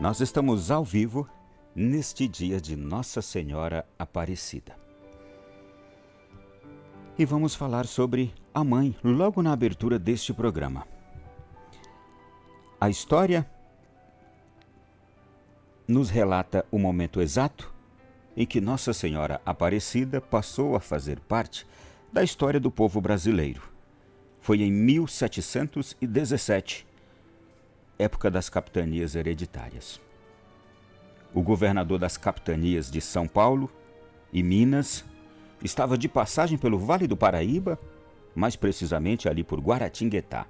Nós estamos ao vivo neste dia de Nossa Senhora Aparecida. E vamos falar sobre a mãe logo na abertura deste programa. A história nos relata o momento exato em que Nossa Senhora Aparecida passou a fazer parte da história do povo brasileiro. Foi em 1717 época das capitanias hereditárias. O governador das capitanias de São Paulo e Minas estava de passagem pelo Vale do Paraíba, mais precisamente ali por Guaratinguetá.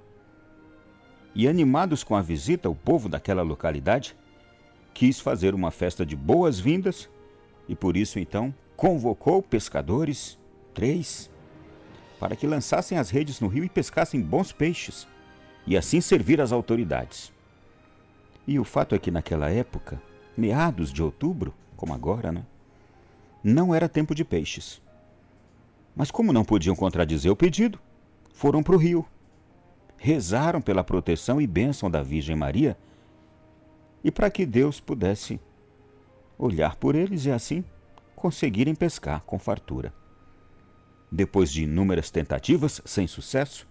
E animados com a visita, o povo daquela localidade quis fazer uma festa de boas-vindas e por isso então convocou pescadores, três, para que lançassem as redes no rio e pescassem bons peixes, e assim servir às autoridades. E o fato é que naquela época, meados de outubro, como agora, né? Não era tempo de peixes. Mas como não podiam contradizer o pedido, foram para o rio. Rezaram pela proteção e bênção da Virgem Maria e para que Deus pudesse olhar por eles e assim conseguirem pescar com fartura. Depois de inúmeras tentativas sem sucesso,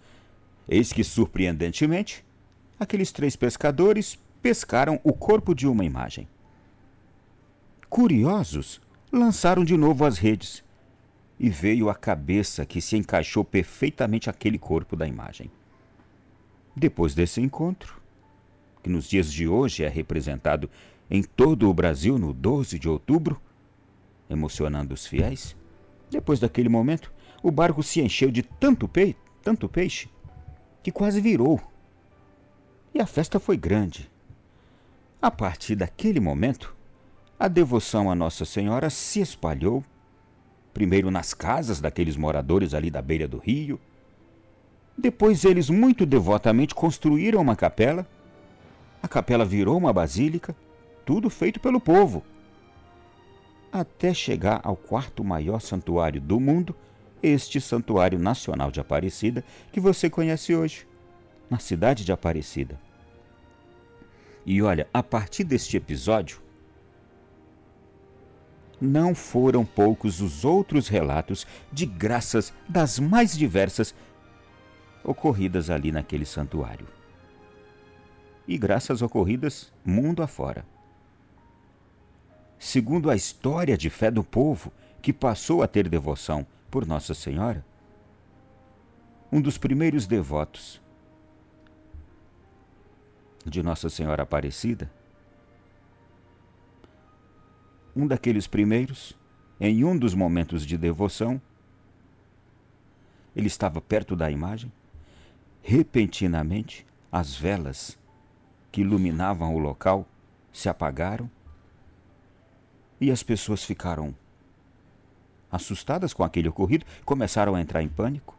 eis que surpreendentemente, aqueles três pescadores pescaram o corpo de uma imagem. Curiosos, lançaram de novo as redes e veio a cabeça que se encaixou perfeitamente aquele corpo da imagem. Depois desse encontro, que nos dias de hoje é representado em todo o Brasil no 12 de outubro, emocionando os fiéis, depois daquele momento, o barco se encheu de tanto, pe tanto peixe que quase virou. E a festa foi grande. A partir daquele momento, a devoção a Nossa Senhora se espalhou, primeiro nas casas daqueles moradores ali da beira do rio. Depois eles muito devotamente construíram uma capela. A capela virou uma basílica, tudo feito pelo povo. Até chegar ao quarto maior santuário do mundo, este Santuário Nacional de Aparecida, que você conhece hoje, na cidade de Aparecida. E olha, a partir deste episódio, não foram poucos os outros relatos de graças das mais diversas ocorridas ali naquele santuário. E graças ocorridas mundo afora. Segundo a história de fé do povo que passou a ter devoção por Nossa Senhora, um dos primeiros devotos de Nossa Senhora Aparecida, um daqueles primeiros, em um dos momentos de devoção, ele estava perto da imagem. Repentinamente, as velas que iluminavam o local se apagaram e as pessoas ficaram assustadas com aquele ocorrido, começaram a entrar em pânico.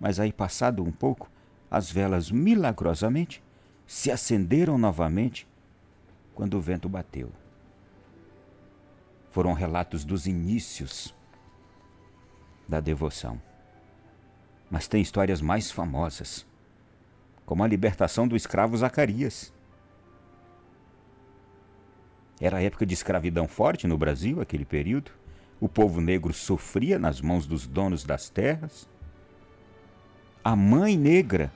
Mas aí, passado um pouco, as velas milagrosamente se acenderam novamente quando o vento bateu. Foram relatos dos inícios da devoção. Mas tem histórias mais famosas, como a libertação do escravo Zacarias. Era época de escravidão forte no Brasil, aquele período. O povo negro sofria nas mãos dos donos das terras. A mãe negra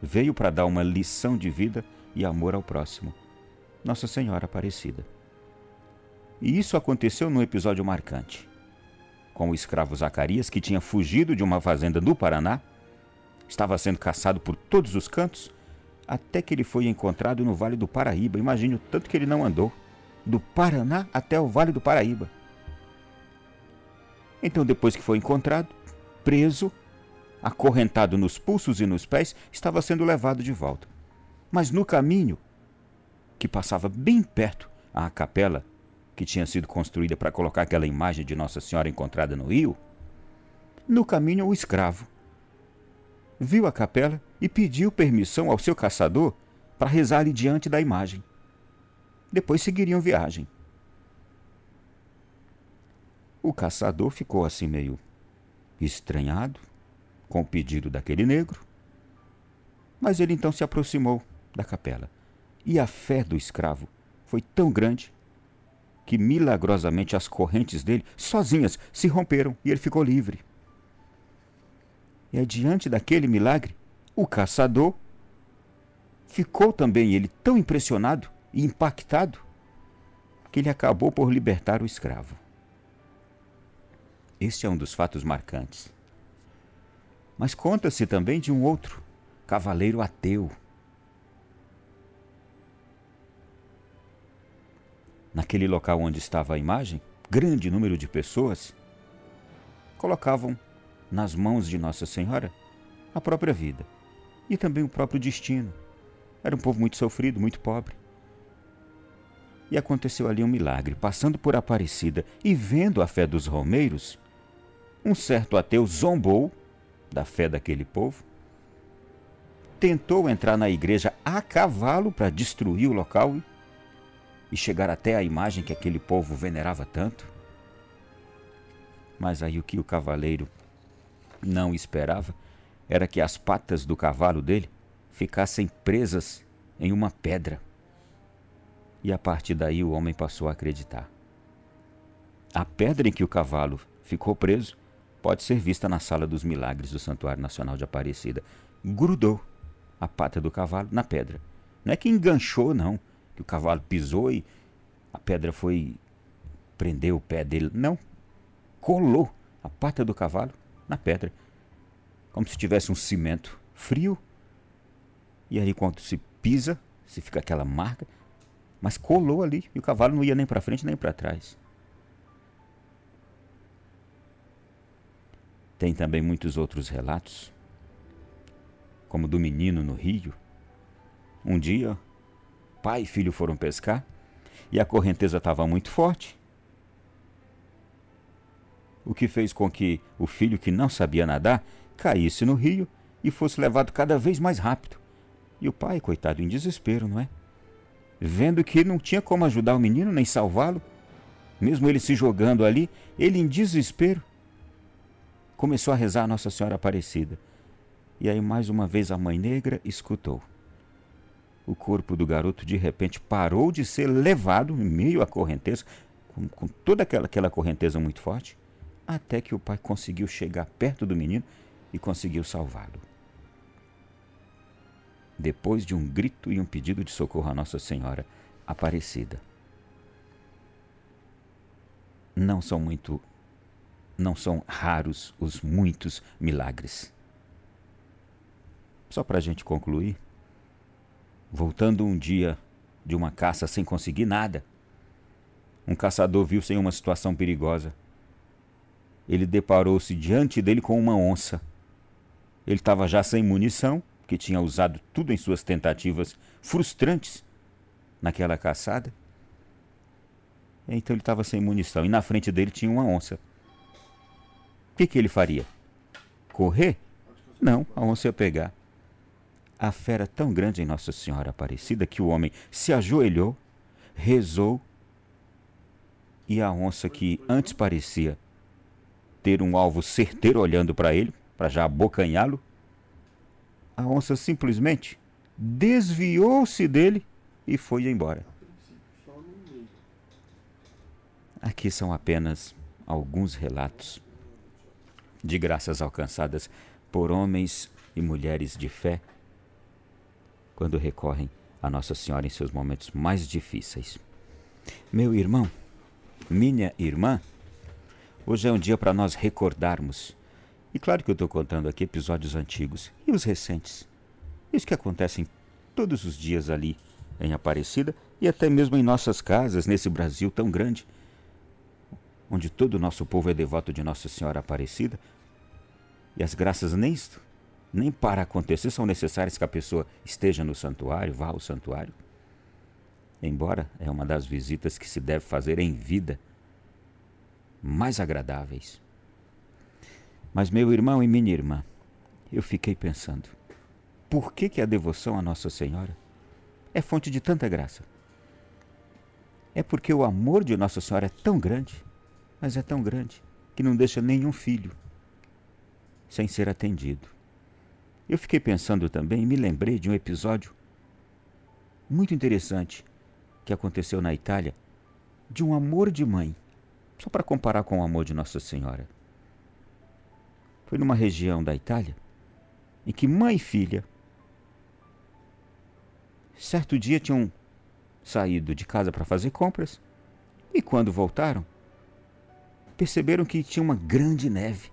veio para dar uma lição de vida e amor ao próximo. Nossa Senhora Aparecida. E isso aconteceu num episódio marcante. Com o escravo Zacarias, que tinha fugido de uma fazenda no Paraná, estava sendo caçado por todos os cantos, até que ele foi encontrado no Vale do Paraíba. Imagine o tanto que ele não andou. Do Paraná até o Vale do Paraíba. Então, depois que foi encontrado, preso, acorrentado nos pulsos e nos pés, estava sendo levado de volta. Mas no caminho, que passava bem perto à capela que tinha sido construída para colocar aquela imagem de Nossa Senhora encontrada no rio, no caminho o escravo viu a capela e pediu permissão ao seu caçador para rezar ali diante da imagem. Depois seguiriam viagem. O caçador ficou assim meio estranhado, com o pedido daquele negro. Mas ele então se aproximou da capela. E a fé do escravo foi tão grande que milagrosamente as correntes dele, sozinhas, se romperam e ele ficou livre. E adiante daquele milagre, o caçador ficou também ele tão impressionado e impactado que ele acabou por libertar o escravo. Este é um dos fatos marcantes. Mas conta-se também de um outro, cavaleiro ateu, naquele local onde estava a imagem, grande número de pessoas colocavam nas mãos de Nossa Senhora a própria vida e também o próprio destino. Era um povo muito sofrido, muito pobre. E aconteceu ali um milagre. Passando por Aparecida e vendo a fé dos romeiros, um certo ateu zombou da fé daquele povo, tentou entrar na igreja a cavalo para destruir o local e chegar até a imagem que aquele povo venerava tanto. Mas aí o que o cavaleiro não esperava era que as patas do cavalo dele ficassem presas em uma pedra. E a partir daí o homem passou a acreditar. A pedra em que o cavalo ficou preso pode ser vista na sala dos milagres do Santuário Nacional de Aparecida. Grudou a pata do cavalo na pedra. Não é que enganchou, não que o cavalo pisou e a pedra foi prender o pé dele. Não. Colou a pata do cavalo na pedra. Como se tivesse um cimento frio. E aí quando se pisa, se fica aquela marca, mas colou ali e o cavalo não ia nem para frente nem para trás. Tem também muitos outros relatos, como do menino no rio. Um dia pai e filho foram pescar e a correnteza estava muito forte. O que fez com que o filho que não sabia nadar caísse no rio e fosse levado cada vez mais rápido. E o pai, coitado, em desespero, não é? Vendo que não tinha como ajudar o menino nem salvá-lo, mesmo ele se jogando ali, ele em desespero começou a rezar a Nossa Senhora Aparecida. E aí mais uma vez a mãe negra escutou o corpo do garoto de repente parou de ser levado em meio à correnteza, com, com toda aquela, aquela correnteza muito forte, até que o pai conseguiu chegar perto do menino e conseguiu salvá-lo. Depois de um grito e um pedido de socorro a Nossa Senhora Aparecida. Não são muito não são raros os muitos milagres. Só para a gente concluir, Voltando um dia de uma caça sem conseguir nada, um caçador viu-se em uma situação perigosa. Ele deparou-se diante dele com uma onça. Ele estava já sem munição, que tinha usado tudo em suas tentativas frustrantes naquela caçada. Então ele estava sem munição e na frente dele tinha uma onça. Que, que ele faria? Correr? Não, a onça ia pegar a fera tão grande em Nossa Senhora Aparecida que o homem se ajoelhou, rezou e a onça que antes parecia ter um alvo certeiro olhando para ele, para já abocanhá-lo, a onça simplesmente desviou-se dele e foi embora. Aqui são apenas alguns relatos de graças alcançadas por homens e mulheres de fé quando recorrem a Nossa Senhora em seus momentos mais difíceis. Meu irmão, minha irmã, hoje é um dia para nós recordarmos. E claro que eu estou contando aqui episódios antigos e os recentes. Isso que acontecem todos os dias ali em Aparecida e até mesmo em nossas casas, nesse Brasil tão grande, onde todo o nosso povo é devoto de Nossa Senhora Aparecida. E as graças nem nem para acontecer são necessárias que a pessoa esteja no santuário, vá ao santuário. Embora é uma das visitas que se deve fazer em vida mais agradáveis. Mas meu irmão e minha irmã, eu fiquei pensando, por que que a devoção a Nossa Senhora é fonte de tanta graça? É porque o amor de Nossa Senhora é tão grande, mas é tão grande, que não deixa nenhum filho sem ser atendido. Eu fiquei pensando também e me lembrei de um episódio muito interessante que aconteceu na Itália de um amor de mãe, só para comparar com o amor de Nossa Senhora. Foi numa região da Itália em que mãe e filha, certo dia tinham saído de casa para fazer compras e quando voltaram, perceberam que tinha uma grande neve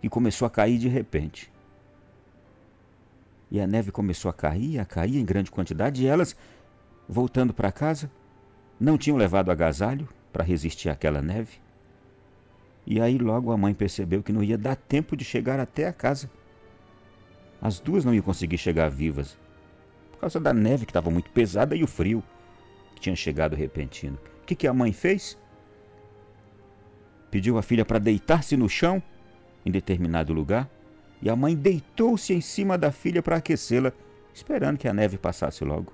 que começou a cair de repente. E a neve começou a cair, a cair em grande quantidade, e elas, voltando para casa, não tinham levado agasalho para resistir àquela neve. E aí logo a mãe percebeu que não ia dar tempo de chegar até a casa. As duas não iam conseguir chegar vivas, por causa da neve que estava muito pesada e o frio que tinha chegado repentino. O que, que a mãe fez? Pediu à filha para deitar-se no chão, em determinado lugar, e a mãe deitou-se em cima da filha para aquecê-la, esperando que a neve passasse logo.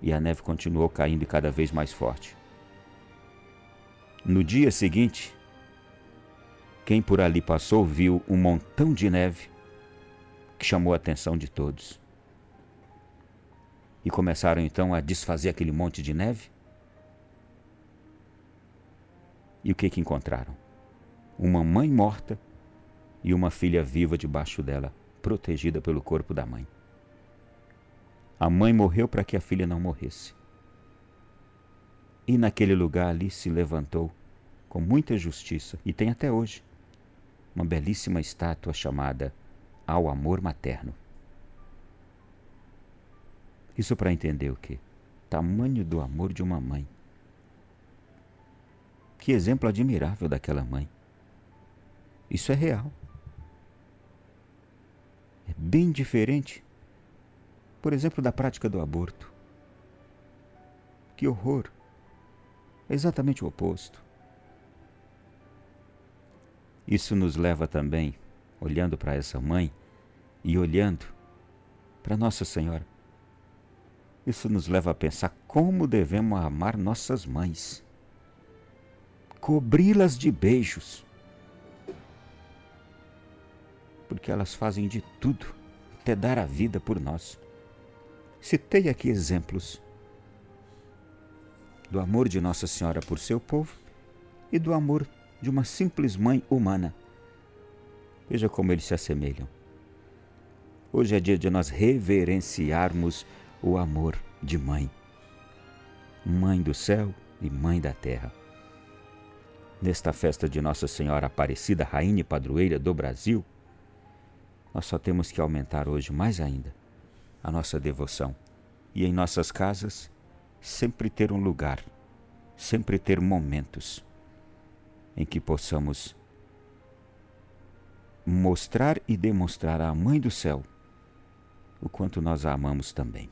E a neve continuou caindo cada vez mais forte. No dia seguinte, quem por ali passou viu um montão de neve que chamou a atenção de todos. E começaram então a desfazer aquele monte de neve. E o que que encontraram? Uma mãe morta e uma filha viva debaixo dela, protegida pelo corpo da mãe. A mãe morreu para que a filha não morresse. E naquele lugar ali se levantou, com muita justiça, e tem até hoje, uma belíssima estátua chamada ao amor materno. Isso para entender o quê? Tamanho do amor de uma mãe. Que exemplo admirável daquela mãe. Isso é real. É bem diferente, por exemplo, da prática do aborto. Que horror! É exatamente o oposto. Isso nos leva também olhando para essa mãe e olhando para Nossa Senhora. Isso nos leva a pensar como devemos amar nossas mães, cobri-las de beijos, porque elas fazem de tudo até dar a vida por nós. Citei aqui exemplos do amor de Nossa Senhora por seu povo e do amor de uma simples mãe humana Veja como eles se assemelham. Hoje é dia de nós reverenciarmos o amor de mãe. Mãe do céu e mãe da terra. Nesta festa de Nossa Senhora Aparecida, Rainha e Padroeira do Brasil, nós só temos que aumentar hoje mais ainda a nossa devoção e em nossas casas sempre ter um lugar, sempre ter momentos em que possamos mostrar e demonstrar à Mãe do Céu o quanto nós a amamos também.